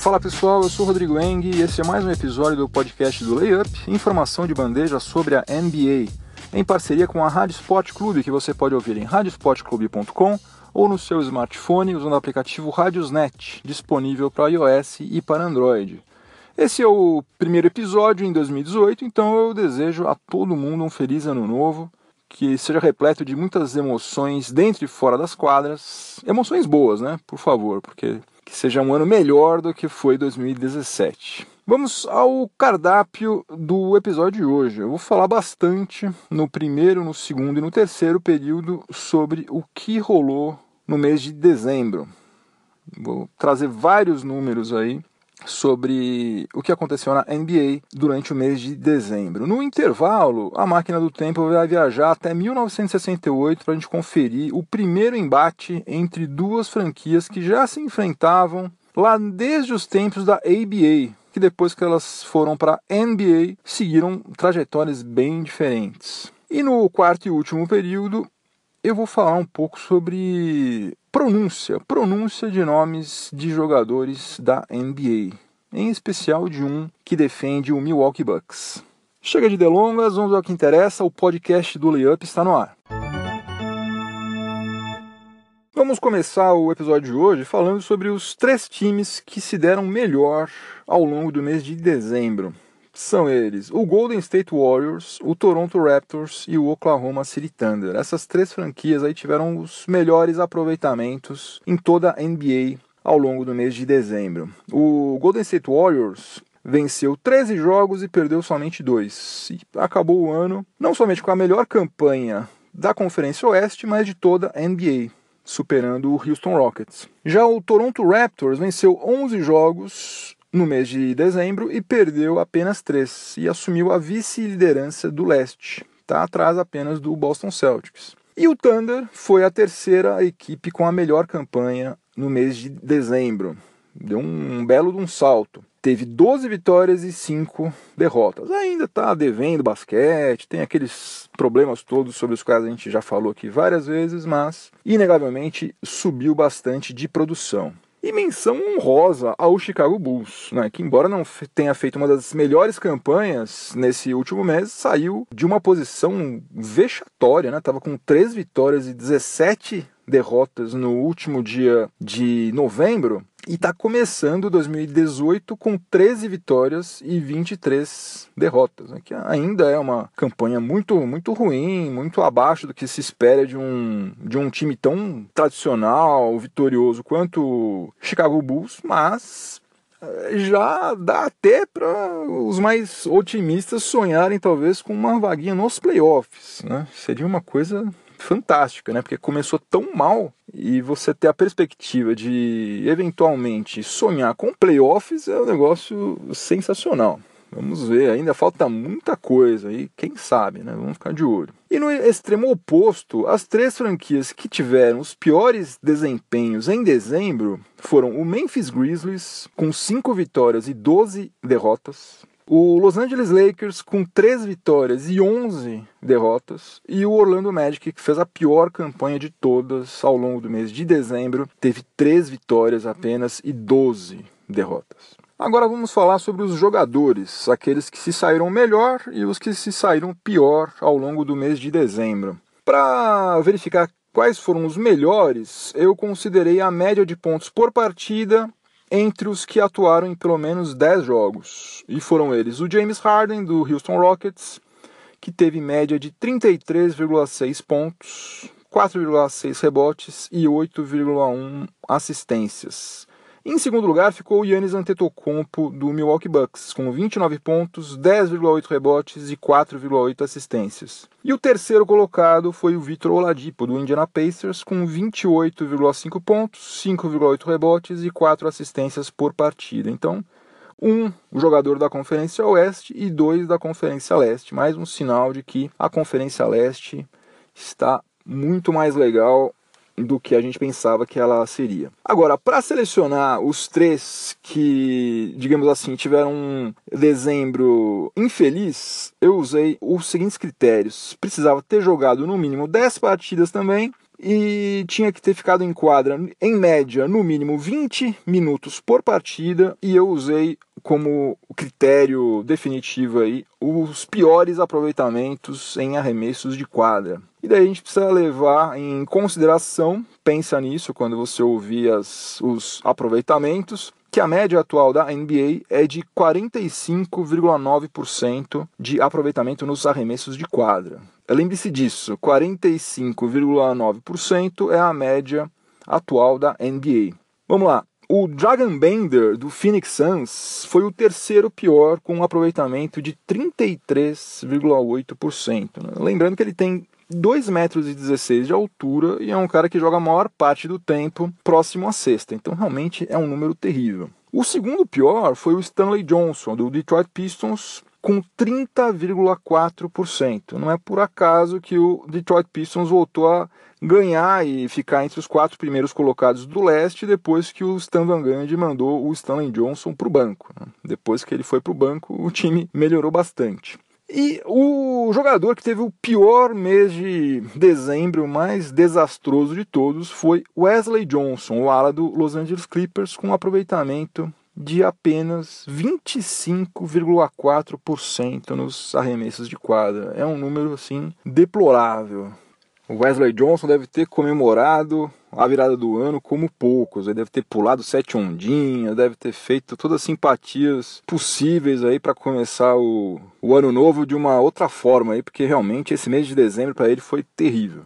Fala pessoal, eu sou o Rodrigo Eng e esse é mais um episódio do podcast do Layup, informação de bandeja sobre a NBA, em parceria com a Rádio Sport Clube, que você pode ouvir em radiosportclube.com ou no seu smartphone usando o aplicativo Radiosnet, disponível para iOS e para Android. Esse é o primeiro episódio em 2018, então eu desejo a todo mundo um feliz ano novo, que seja repleto de muitas emoções dentro e fora das quadras. Emoções boas, né? Por favor, porque que seja um ano melhor do que foi 2017. Vamos ao cardápio do episódio de hoje. Eu vou falar bastante no primeiro, no segundo e no terceiro período sobre o que rolou no mês de dezembro. Vou trazer vários números aí sobre o que aconteceu na NBA durante o mês de dezembro. No intervalo, a máquina do tempo vai viajar até 1968 para a gente conferir o primeiro embate entre duas franquias que já se enfrentavam lá desde os tempos da ABA, que depois que elas foram para a NBA seguiram trajetórias bem diferentes. E no quarto e último período, eu vou falar um pouco sobre pronúncia, pronúncia de nomes de jogadores da NBA, em especial de um que defende o Milwaukee Bucks. Chega de delongas, vamos ao que interessa, o podcast do Layup está no ar. Vamos começar o episódio de hoje falando sobre os três times que se deram melhor ao longo do mês de dezembro são eles o Golden State Warriors, o Toronto Raptors e o Oklahoma City Thunder. Essas três franquias aí tiveram os melhores aproveitamentos em toda a NBA ao longo do mês de dezembro. O Golden State Warriors venceu 13 jogos e perdeu somente dois. E acabou o ano não somente com a melhor campanha da Conferência Oeste, mas de toda a NBA, superando o Houston Rockets. Já o Toronto Raptors venceu 11 jogos no mês de dezembro e perdeu apenas três e assumiu a vice-liderança do leste, tá atrás apenas do Boston Celtics. E o Thunder foi a terceira equipe com a melhor campanha no mês de dezembro. Deu um belo de um salto. Teve 12 vitórias e 5 derrotas. Ainda está devendo basquete, tem aqueles problemas todos sobre os quais a gente já falou aqui várias vezes, mas inegavelmente subiu bastante de produção. E menção honrosa ao Chicago Bulls, né, que, embora não tenha feito uma das melhores campanhas nesse último mês, saiu de uma posição vexatória, né? Tava com 3 vitórias e 17 derrotas no último dia de novembro e está começando 2018 com 13 vitórias e 23 derrotas, né? que ainda é uma campanha muito muito ruim, muito abaixo do que se espera de um, de um time tão tradicional, vitorioso quanto o Chicago Bulls, mas eh, já dá até para os mais otimistas sonharem talvez com uma vaguinha nos playoffs, né? Seria uma coisa fantástica, né? Porque começou tão mal e você ter a perspectiva de eventualmente sonhar com playoffs é um negócio sensacional. Vamos ver, ainda falta muita coisa e quem sabe, né? Vamos ficar de olho. E no extremo oposto, as três franquias que tiveram os piores desempenhos em dezembro foram o Memphis Grizzlies, com 5 vitórias e 12 derrotas, o Los Angeles Lakers com 3 vitórias e 11 derrotas. E o Orlando Magic, que fez a pior campanha de todas ao longo do mês de dezembro, teve 3 vitórias apenas e 12 derrotas. Agora vamos falar sobre os jogadores, aqueles que se saíram melhor e os que se saíram pior ao longo do mês de dezembro. Para verificar quais foram os melhores, eu considerei a média de pontos por partida entre os que atuaram em pelo menos 10 jogos. E foram eles o James Harden, do Houston Rockets, que teve média de 33,6 pontos, 4,6 rebotes e 8,1 assistências. Em segundo lugar ficou Yannis Antetokounmpo do Milwaukee Bucks, com 29 pontos, 10,8 rebotes e 4,8 assistências. E o terceiro colocado foi o Vitor Oladipo do Indiana Pacers, com 28,5 pontos, 5,8 rebotes e 4 assistências por partida. Então, um jogador da Conferência Oeste e dois da Conferência Leste. Mais um sinal de que a Conferência Leste está muito mais legal do que a gente pensava que ela seria. Agora, para selecionar os três que, digamos assim, tiveram um dezembro infeliz, eu usei os seguintes critérios: precisava ter jogado no mínimo 10 partidas também e tinha que ter ficado em quadra em média no mínimo 20 minutos por partida e eu usei como critério definitivo aí os piores aproveitamentos em arremessos de quadra. E daí a gente precisa levar em consideração, pensa nisso quando você ouvir as, os aproveitamentos, que a média atual da NBA é de 45,9% de aproveitamento nos arremessos de quadra. Lembre-se disso, 45,9% é a média atual da NBA. Vamos lá. O Dragon Bender do Phoenix Suns foi o terceiro pior com um aproveitamento de 33,8%. Né? Lembrando que ele tem 2,16 metros e de altura e é um cara que joga a maior parte do tempo próximo à cesta. Então realmente é um número terrível. O segundo pior foi o Stanley Johnson do Detroit Pistons com 30,4%. Não é por acaso que o Detroit Pistons voltou a ganhar e ficar entre os quatro primeiros colocados do leste depois que o Stan Van Gundy mandou o Stanley Johnson para o banco. Né? Depois que ele foi para o banco, o time melhorou bastante. E o jogador que teve o pior mês de dezembro, mais desastroso de todos, foi Wesley Johnson, o ala do Los Angeles Clippers, com um aproveitamento de apenas 25,4% nos arremessos de quadra. É um número assim deplorável. O Wesley Johnson deve ter comemorado a virada do ano como poucos. Ele deve ter pulado sete ondinhas, deve ter feito todas as simpatias possíveis aí para começar o, o ano novo de uma outra forma aí, porque realmente esse mês de dezembro para ele foi terrível.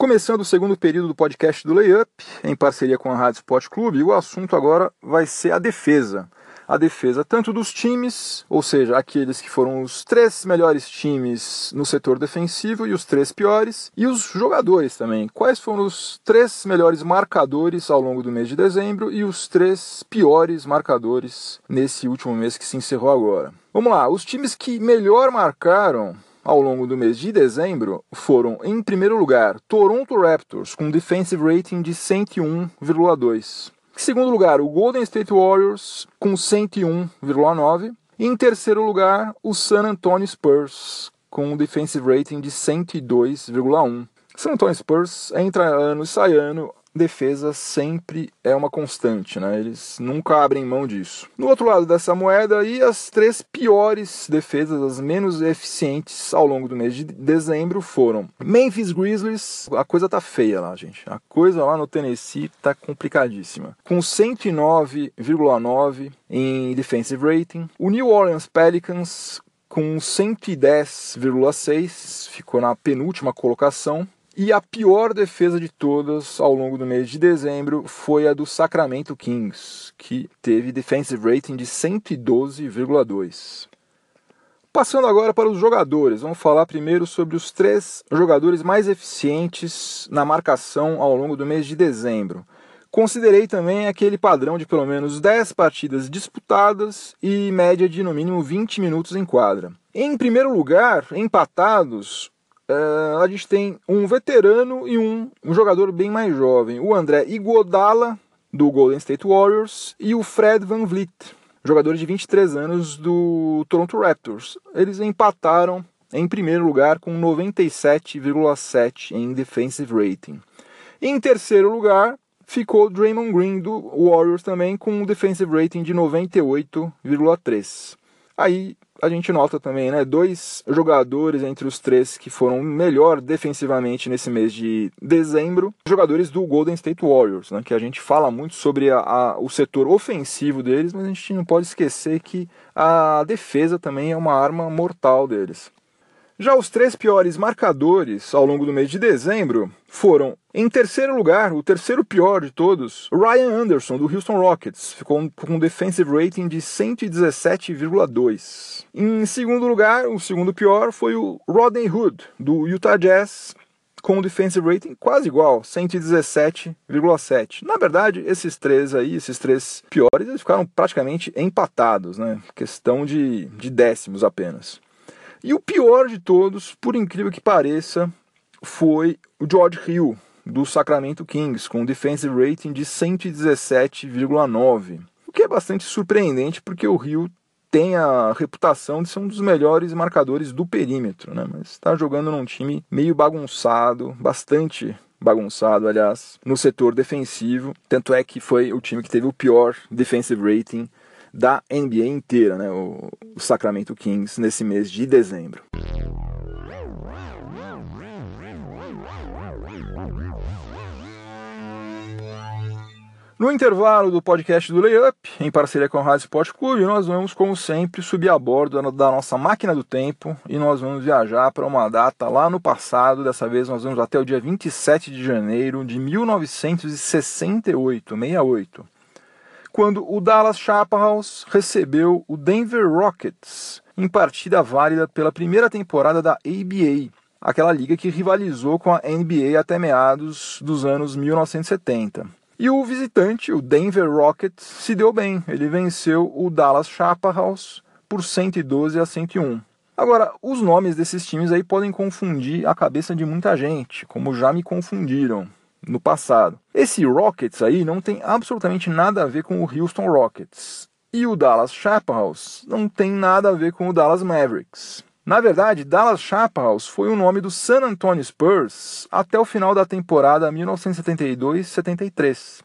Começando o segundo período do podcast do Layup, em parceria com a Rádio Sport Clube, o assunto agora vai ser a defesa a defesa tanto dos times, ou seja, aqueles que foram os três melhores times no setor defensivo e os três piores, e os jogadores também. Quais foram os três melhores marcadores ao longo do mês de dezembro e os três piores marcadores nesse último mês que se encerrou agora? Vamos lá, os times que melhor marcaram ao longo do mês de dezembro foram, em primeiro lugar, Toronto Raptors, com defensive rating de 101,2. Em segundo lugar, o Golden State Warriors com 101,9. E em terceiro lugar, o San Antonio Spurs com um defensive rating de 102,1. San Antonio Spurs entra ano e sai ano defesa sempre é uma constante, né? Eles nunca abrem mão disso. No outro lado dessa moeda, aí as três piores defesas, as menos eficientes ao longo do mês de dezembro foram Memphis Grizzlies, a coisa tá feia lá, gente. A coisa lá no Tennessee tá complicadíssima. Com 109,9 em defensive rating. O New Orleans Pelicans com 110,6, ficou na penúltima colocação. E a pior defesa de todas ao longo do mês de dezembro foi a do Sacramento Kings, que teve defensive rating de 112,2. Passando agora para os jogadores, vamos falar primeiro sobre os três jogadores mais eficientes na marcação ao longo do mês de dezembro. Considerei também aquele padrão de pelo menos 10 partidas disputadas e média de no mínimo 20 minutos em quadra. Em primeiro lugar, empatados, a gente tem um veterano e um, um jogador bem mais jovem. O André Iguodala, do Golden State Warriors, e o Fred Van Vliet, jogador de 23 anos do Toronto Raptors. Eles empataram em primeiro lugar com 97,7 em defensive rating. Em terceiro lugar ficou Draymond Green do Warriors também com um defensive rating de 98,3. Aí a gente nota também, né, dois jogadores entre os três que foram melhor defensivamente nesse mês de dezembro, jogadores do Golden State Warriors, né, que a gente fala muito sobre a, a, o setor ofensivo deles, mas a gente não pode esquecer que a defesa também é uma arma mortal deles. Já os três piores marcadores ao longo do mês de dezembro foram, em terceiro lugar, o terceiro pior de todos, Ryan Anderson, do Houston Rockets, ficou com um defensive rating de 117,2. Em segundo lugar, o segundo pior foi o Rodney Hood, do Utah Jazz, com um defensive rating quase igual, 117,7. Na verdade, esses três aí, esses três piores, eles ficaram praticamente empatados, né? Questão de, de décimos apenas. E o pior de todos, por incrível que pareça, foi o George Hill, do Sacramento Kings, com um defensive rating de 117,9. O que é bastante surpreendente, porque o Hill tem a reputação de ser um dos melhores marcadores do perímetro, né? Mas está jogando num time meio bagunçado, bastante bagunçado, aliás, no setor defensivo. Tanto é que foi o time que teve o pior defensive rating da NBA inteira, né? O, o Sacramento Kings nesse mês de dezembro. No intervalo do podcast do Layup, em parceria com a Rádio Sport Clube, nós vamos, como sempre, subir a bordo da nossa máquina do tempo e nós vamos viajar para uma data lá no passado. Dessa vez nós vamos até o dia 27 de janeiro de 1968, 68, quando o Dallas Chaparrals recebeu o Denver Rockets em partida válida pela primeira temporada da ABA, aquela liga que rivalizou com a NBA até meados dos anos 1970. E o visitante, o Denver Rockets, se deu bem. Ele venceu o Dallas Chaparrals por 112 a 101. Agora, os nomes desses times aí podem confundir a cabeça de muita gente, como já me confundiram no passado. Esse Rockets aí não tem absolutamente nada a ver com o Houston Rockets. E o Dallas Chaparrals não tem nada a ver com o Dallas Mavericks. Na verdade, Dallas Chaparrals foi o nome do San Antonio Spurs até o final da temporada 1972-73.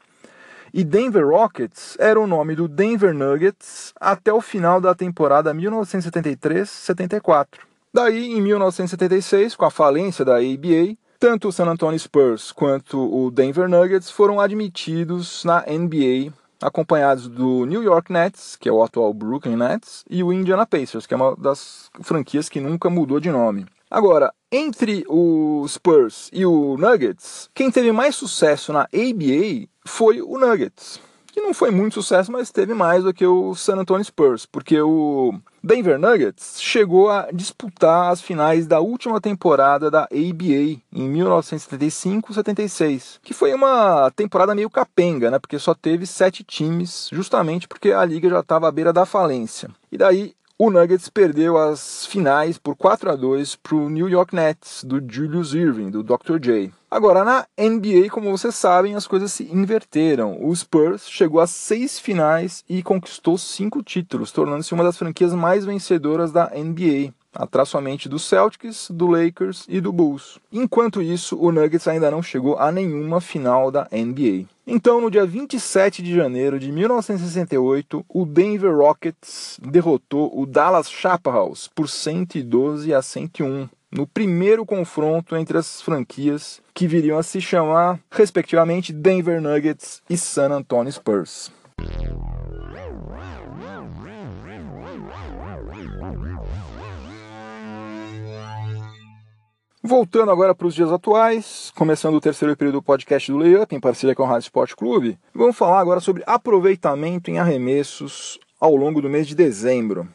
E Denver Rockets era o nome do Denver Nuggets até o final da temporada 1973-74. Daí, em 1976, com a falência da ABA, tanto o San Antonio Spurs quanto o Denver Nuggets foram admitidos na NBA acompanhados do New York Nets, que é o atual Brooklyn Nets, e o Indiana Pacers, que é uma das franquias que nunca mudou de nome. Agora, entre o Spurs e o Nuggets, quem teve mais sucesso na ABA foi o Nuggets que não foi muito sucesso, mas teve mais do que o San Antonio Spurs, porque o Denver Nuggets chegou a disputar as finais da última temporada da ABA em 1975-76, que foi uma temporada meio capenga, né? Porque só teve sete times, justamente porque a liga já estava à beira da falência. E daí o Nuggets perdeu as finais por 4 a 2 para o New York Nets, do Julius Irving, do Dr. J. Agora, na NBA, como vocês sabem, as coisas se inverteram. O Spurs chegou a seis finais e conquistou cinco títulos, tornando-se uma das franquias mais vencedoras da NBA atrás somente do Celtics, do Lakers e do Bulls. Enquanto isso, o Nuggets ainda não chegou a nenhuma final da NBA. Então, no dia 27 de janeiro de 1968, o Denver Rockets derrotou o Dallas Chaparrals por 112 a 101 no primeiro confronto entre as franquias que viriam a se chamar, respectivamente, Denver Nuggets e San Antonio Spurs. Voltando agora para os dias atuais, começando o terceiro período do podcast do Layup, em parceria com o Rádio Sport Clube, vamos falar agora sobre aproveitamento em arremessos ao longo do mês de dezembro.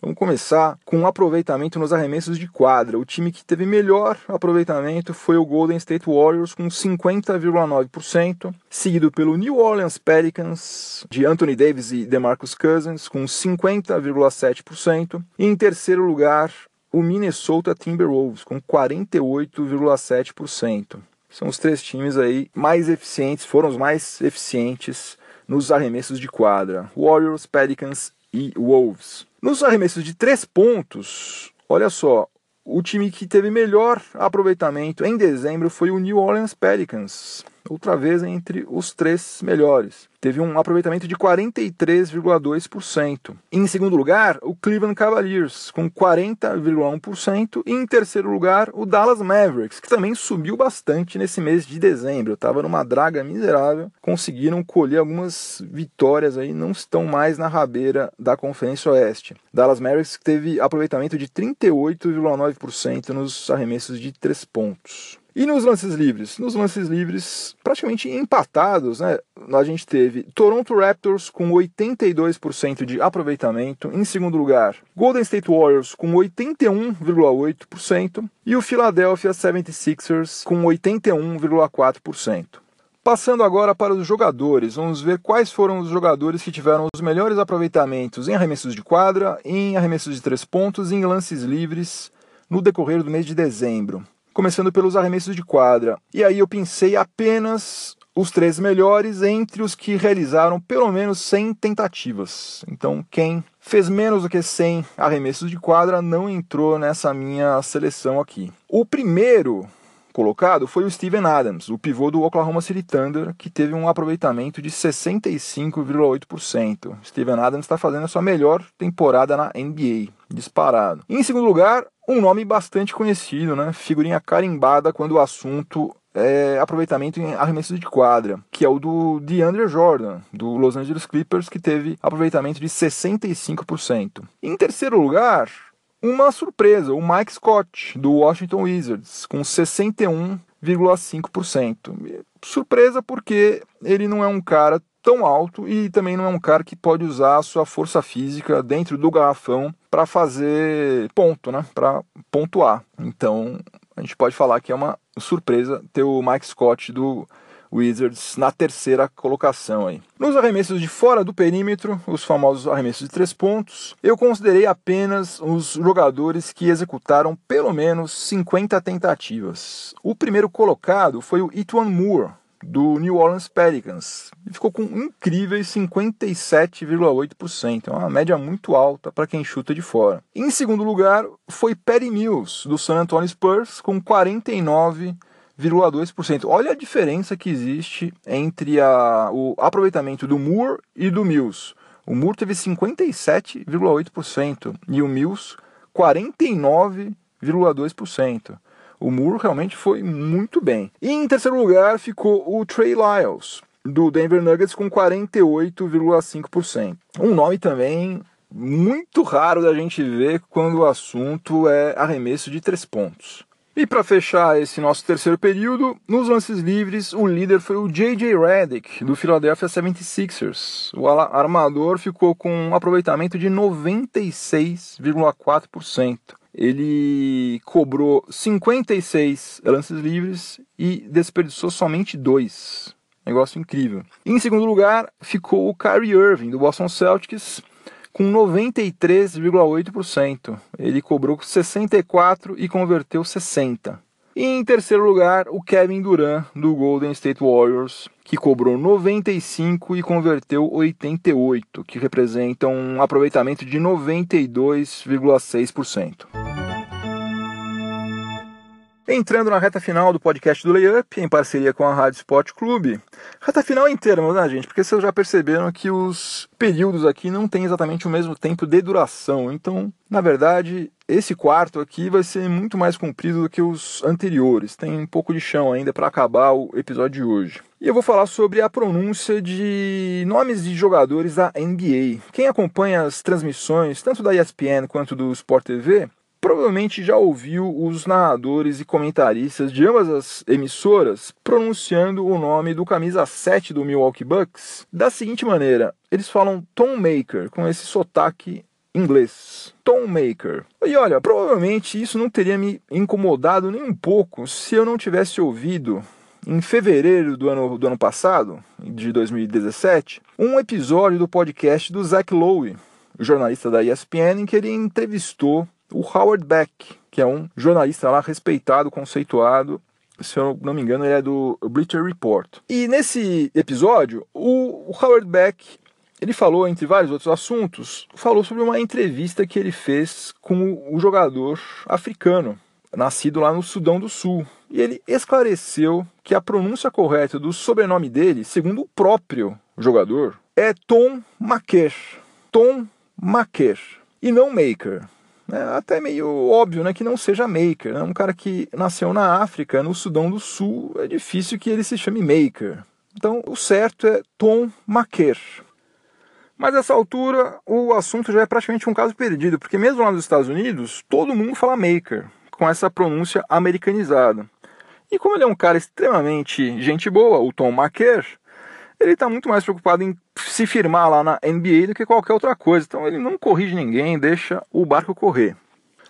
Vamos começar com um aproveitamento nos arremessos de quadra. O time que teve melhor aproveitamento foi o Golden State Warriors com 50,9%, seguido pelo New Orleans Pelicans de Anthony Davis e DeMarcus Cousins com 50,7%, e em terceiro lugar o Minnesota Timberwolves com 48,7%. São os três times aí mais eficientes, foram os mais eficientes nos arremessos de quadra: Warriors, Pelicans e Wolves. Nos arremessos de três pontos, olha só, o time que teve melhor aproveitamento em dezembro foi o New Orleans Pelicans, outra vez entre os três melhores teve um aproveitamento de 43,2%. Em segundo lugar, o Cleveland Cavaliers, com 40,1%. E em terceiro lugar, o Dallas Mavericks, que também subiu bastante nesse mês de dezembro. Estava numa draga miserável, conseguiram colher algumas vitórias aí, não estão mais na rabeira da Conferência Oeste. Dallas Mavericks teve aproveitamento de 38,9% nos arremessos de três pontos. E nos lances livres? Nos lances livres, praticamente empatados, né? A gente teve Toronto Raptors com 82% de aproveitamento. Em segundo lugar, Golden State Warriors com 81,8% e o Philadelphia 76ers com 81,4%. Passando agora para os jogadores, vamos ver quais foram os jogadores que tiveram os melhores aproveitamentos em arremessos de quadra, em arremessos de três pontos e em lances livres no decorrer do mês de dezembro começando pelos arremessos de quadra. E aí eu pensei apenas os três melhores entre os que realizaram pelo menos 100 tentativas. Então, quem fez menos do que 100 arremessos de quadra não entrou nessa minha seleção aqui. O primeiro colocado foi o Steven Adams, o pivô do Oklahoma City Thunder, que teve um aproveitamento de 65,8%. Steven Adams está fazendo a sua melhor temporada na NBA, disparado. Em segundo lugar, um nome bastante conhecido, né? Figurinha carimbada quando o assunto é, aproveitamento em arremessos de quadra, que é o do DeAndre Jordan, do Los Angeles Clippers, que teve aproveitamento de 65%. Em terceiro lugar, uma surpresa, o Mike Scott, do Washington Wizards, com 61,5%. Surpresa porque ele não é um cara tão alto e também não é um cara que pode usar a sua força física dentro do garrafão para fazer ponto, né? Para pontuar. Então, a gente pode falar que é uma surpresa ter o Mike Scott do Wizards na terceira colocação aí. Nos arremessos de fora do perímetro, os famosos arremessos de três pontos, eu considerei apenas os jogadores que executaram pelo menos 50 tentativas. O primeiro colocado foi o Etwan Moore, do New Orleans Pelicans. E ficou com incríveis 57,8%. É uma média muito alta para quem chuta de fora. Em segundo lugar foi Perry Mills, do San Antonio Spurs, com 49,2%. Olha a diferença que existe entre a, o aproveitamento do Moore e do Mills. O Moore teve 57,8% e o Mills 49,2%. O Muro realmente foi muito bem. E em terceiro lugar ficou o Trey Lyles, do Denver Nuggets, com 48,5%. Um nome também muito raro da gente ver quando o assunto é arremesso de três pontos. E para fechar esse nosso terceiro período, nos lances livres, o líder foi o J.J. Redick, do Philadelphia 76ers. O armador ficou com um aproveitamento de 96,4% ele cobrou 56 lances livres e desperdiçou somente dois. Negócio incrível. Em segundo lugar, ficou o Kyrie Irving, do Boston Celtics, com 93,8%. Ele cobrou 64 e converteu 60. E em terceiro lugar, o Kevin Durant, do Golden State Warriors, que cobrou 95 e converteu 88, que representa um aproveitamento de 92,6%. Entrando na reta final do podcast do Layup, em parceria com a Rádio Sport Clube. Reta final em termos, né, gente? Porque vocês já perceberam que os períodos aqui não têm exatamente o mesmo tempo de duração. Então, na verdade, esse quarto aqui vai ser muito mais comprido do que os anteriores. Tem um pouco de chão ainda para acabar o episódio de hoje. E eu vou falar sobre a pronúncia de nomes de jogadores da NBA. Quem acompanha as transmissões, tanto da ESPN quanto do Sport TV, provavelmente já ouviu os narradores e comentaristas de ambas as emissoras pronunciando o nome do camisa 7 do Milwaukee Bucks da seguinte maneira: eles falam Tom Maker, com esse sotaque inglês. Tom Maker. E olha, provavelmente isso não teria me incomodado nem um pouco se eu não tivesse ouvido em fevereiro do ano, do ano passado, de 2017, um episódio do podcast do Zach Lowe, jornalista da ESPN, em que ele entrevistou o Howard Beck, que é um jornalista lá respeitado, conceituado. Se eu não me engano, ele é do Bleacher Report. E nesse episódio, o Howard Beck ele falou, entre vários outros assuntos, falou sobre uma entrevista que ele fez com o jogador africano, nascido lá no Sudão do Sul. E ele esclareceu que a pronúncia correta do sobrenome dele, segundo o próprio jogador, é Tom Maker. Tom Maker. E não Maker. É até meio óbvio né, que não seja Maker. Né? Um cara que nasceu na África, no Sudão do Sul, é difícil que ele se chame Maker. Então, o certo é Tom Maker. Mas nessa altura, o assunto já é praticamente um caso perdido, porque mesmo lá nos Estados Unidos, todo mundo fala Maker, com essa pronúncia americanizada. E como ele é um cara extremamente gente boa, o Tom Maker, ele está muito mais preocupado em se firmar lá na NBA do que qualquer outra coisa. Então ele não corrige ninguém, deixa o barco correr.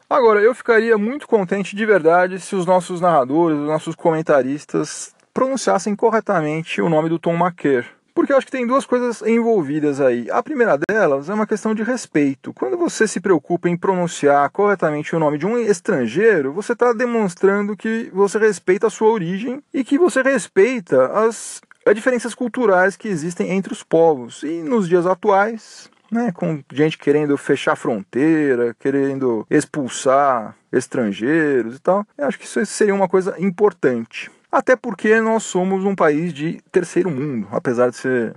Agora, eu ficaria muito contente de verdade se os nossos narradores, os nossos comentaristas pronunciassem corretamente o nome do Tom Maker. Porque eu acho que tem duas coisas envolvidas aí. A primeira delas é uma questão de respeito. Quando você se preocupa em pronunciar corretamente o nome de um estrangeiro, você está demonstrando que você respeita a sua origem e que você respeita as as diferenças culturais que existem entre os povos. E nos dias atuais, né, com gente querendo fechar fronteira, querendo expulsar estrangeiros e tal, eu acho que isso seria uma coisa importante. Até porque nós somos um país de terceiro mundo, apesar de ser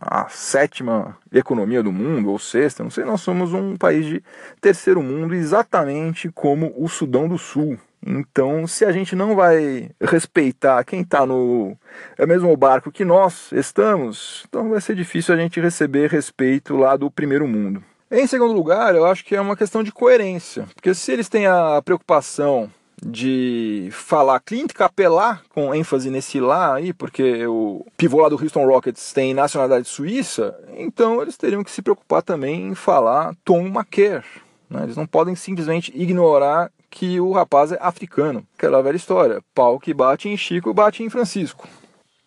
a sétima economia do mundo, ou sexta, não sei, nós somos um país de terceiro mundo, exatamente como o Sudão do Sul. Então, se a gente não vai respeitar quem está no é mesmo barco que nós estamos, então vai ser difícil a gente receber respeito lá do primeiro mundo. Em segundo lugar, eu acho que é uma questão de coerência, porque se eles têm a preocupação de falar Clint Capela, com ênfase nesse lá aí, porque o pivô lá do Houston Rockets tem nacionalidade suíça, então eles teriam que se preocupar também em falar Tom McKer. Né? Eles não podem simplesmente ignorar que o rapaz é africano. Aquela velha história, pau que bate em Chico, bate em Francisco.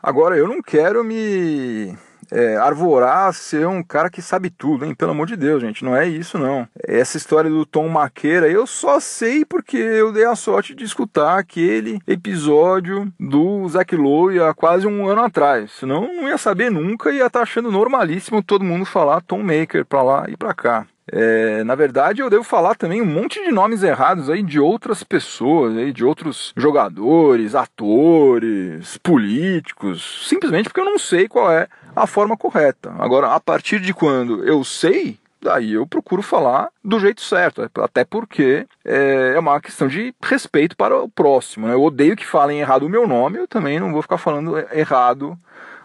Agora, eu não quero me é, arvorar ser um cara que sabe tudo, hein? Pelo amor de Deus, gente, não é isso não. Essa história do Tom Maqueira eu só sei porque eu dei a sorte de escutar aquele episódio do Zack Lowe há quase um ano atrás. Senão não ia saber nunca e ia estar tá achando normalíssimo todo mundo falar Tom Maker pra lá e pra cá. É, na verdade, eu devo falar também um monte de nomes errados aí de outras pessoas, aí, de outros jogadores, atores, políticos, simplesmente porque eu não sei qual é a forma correta. Agora, a partir de quando eu sei, daí eu procuro falar do jeito certo, até porque é, é uma questão de respeito para o próximo. Né? Eu odeio que falem errado o meu nome, eu também não vou ficar falando errado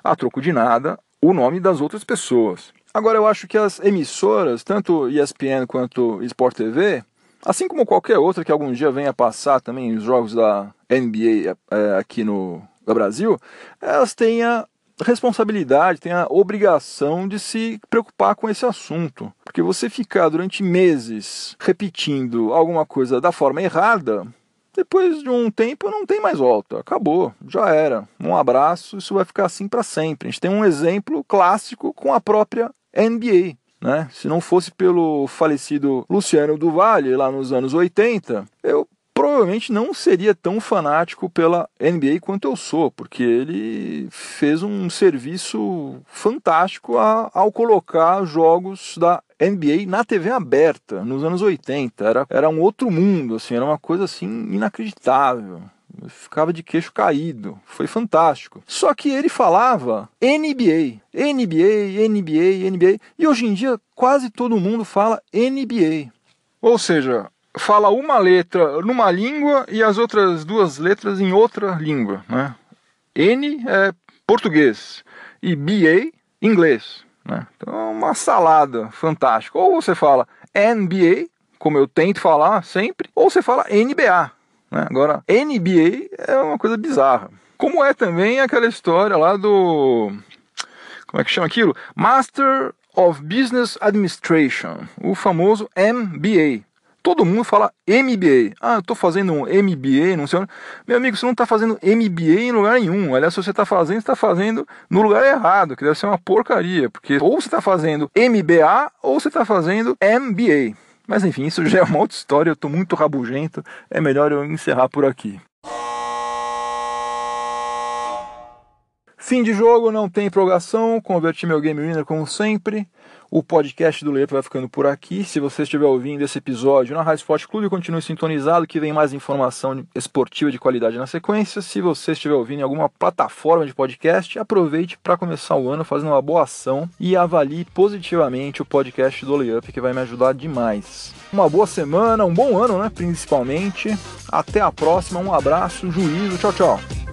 a troco de nada o nome das outras pessoas. Agora, eu acho que as emissoras, tanto ESPN quanto Sport TV, assim como qualquer outra que algum dia venha passar também os jogos da NBA é, aqui no, no Brasil, elas têm a responsabilidade, têm a obrigação de se preocupar com esse assunto. Porque você ficar durante meses repetindo alguma coisa da forma errada, depois de um tempo não tem mais volta, acabou, já era. Um abraço, isso vai ficar assim para sempre. A gente tem um exemplo clássico com a própria NBA. Né? Se não fosse pelo falecido Luciano do lá nos anos 80, eu provavelmente não seria tão fanático pela NBA quanto eu sou, porque ele fez um serviço fantástico a, ao colocar jogos da NBA na TV aberta nos anos 80. Era, era um outro mundo, assim, era uma coisa assim inacreditável. Ficava de queixo caído. Foi fantástico. Só que ele falava NBA, NBA, NBA, NBA. E hoje em dia quase todo mundo fala NBA. Ou seja, fala uma letra numa língua e as outras duas letras em outra língua. Né? N é português e BA, inglês. Né? Então é uma salada fantástica. Ou você fala NBA, como eu tento falar sempre, ou você fala NBA. Né? Agora, NBA é uma coisa bizarra. Como é também aquela história lá do. Como é que chama aquilo? Master of Business Administration, o famoso MBA. Todo mundo fala MBA. Ah, eu estou fazendo um MBA, não sei. Meu amigo, você não está fazendo MBA em lugar nenhum. Aliás, se você está fazendo, está fazendo no lugar errado, que deve ser uma porcaria. Porque ou você está fazendo MBA ou você está fazendo MBA. Mas enfim, isso já é uma outra história, eu estou muito rabugento, é melhor eu encerrar por aqui. Fim de jogo, não tem prorrogação, converti meu Game Winner como sempre. O podcast do Lepo vai ficando por aqui. Se você estiver ouvindo esse episódio na Rádio Sport Clube, continue sintonizado que vem mais informação esportiva de qualidade na sequência. Se você estiver ouvindo em alguma plataforma de podcast, aproveite para começar o ano fazendo uma boa ação e avalie positivamente o podcast do Layup, que vai me ajudar demais. Uma boa semana, um bom ano, né? Principalmente. Até a próxima, um abraço, juízo, tchau, tchau.